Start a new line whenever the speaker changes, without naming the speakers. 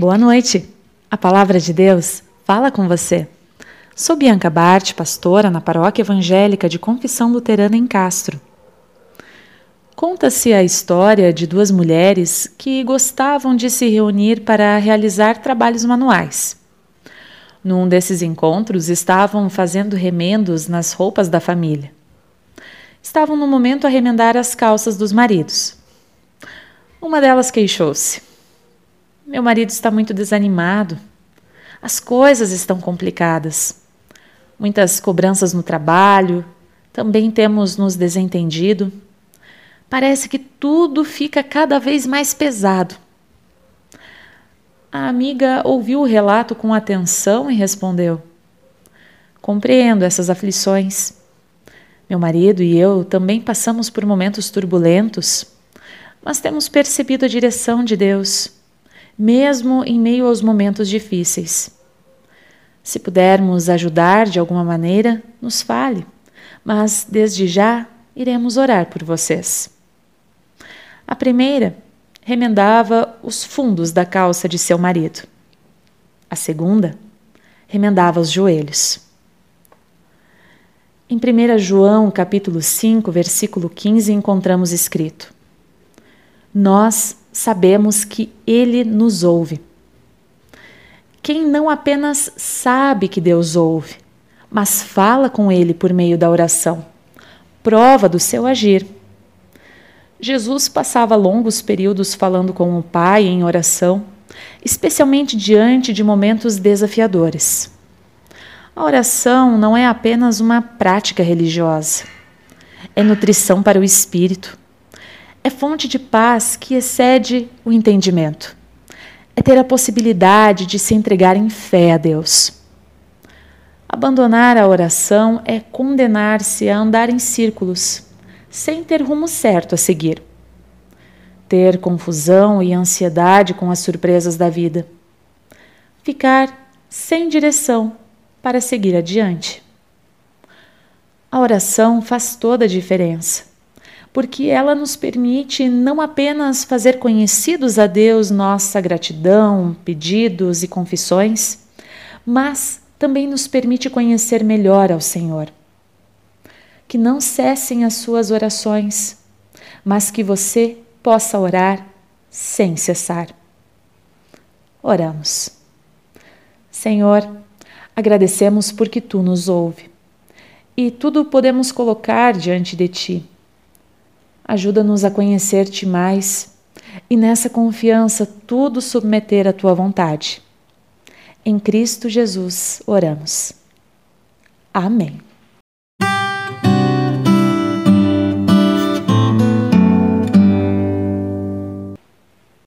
Boa noite. A palavra de Deus fala com você. Sou Bianca Bart, pastora na Paróquia Evangélica de Confissão Luterana em Castro. Conta-se a história de duas mulheres que gostavam de se reunir para realizar trabalhos manuais. Num desses encontros, estavam fazendo remendos nas roupas da família. Estavam no momento a remendar as calças dos maridos. Uma delas queixou-se. Meu marido está muito desanimado. As coisas estão complicadas. Muitas cobranças no trabalho, também temos nos desentendido. Parece que tudo fica cada vez mais pesado. A amiga ouviu o relato com atenção e respondeu: Compreendo essas aflições. Meu marido e eu também passamos por momentos turbulentos, mas temos percebido a direção de Deus mesmo em meio aos momentos difíceis. Se pudermos ajudar de alguma maneira, nos fale, mas desde já iremos orar por vocês. A primeira remendava os fundos da calça de seu marido. A segunda remendava os joelhos. Em 1 João, capítulo 5, versículo 15, encontramos escrito: Nós sabemos que Ele nos ouve. Quem não apenas sabe que Deus ouve, mas fala com Ele por meio da oração, prova do seu agir. Jesus passava longos períodos falando com o Pai em oração, especialmente diante de momentos desafiadores. A oração não é apenas uma prática religiosa, é nutrição para o espírito é fonte de paz que excede o entendimento. É ter a possibilidade de se entregar em fé a Deus. Abandonar a oração é condenar-se a andar em círculos, sem ter rumo certo a seguir. Ter confusão e ansiedade com as surpresas da vida. Ficar sem direção para seguir adiante. A oração faz toda a diferença porque ela nos permite não apenas fazer conhecidos a Deus nossa gratidão, pedidos e confissões, mas também nos permite conhecer melhor ao Senhor. Que não cessem as suas orações, mas que você possa orar sem cessar. Oramos. Senhor, agradecemos porque tu nos ouve e tudo podemos colocar diante de ti Ajuda-nos a conhecer-te mais e nessa confiança tudo submeter à tua vontade. Em Cristo Jesus oramos. Amém.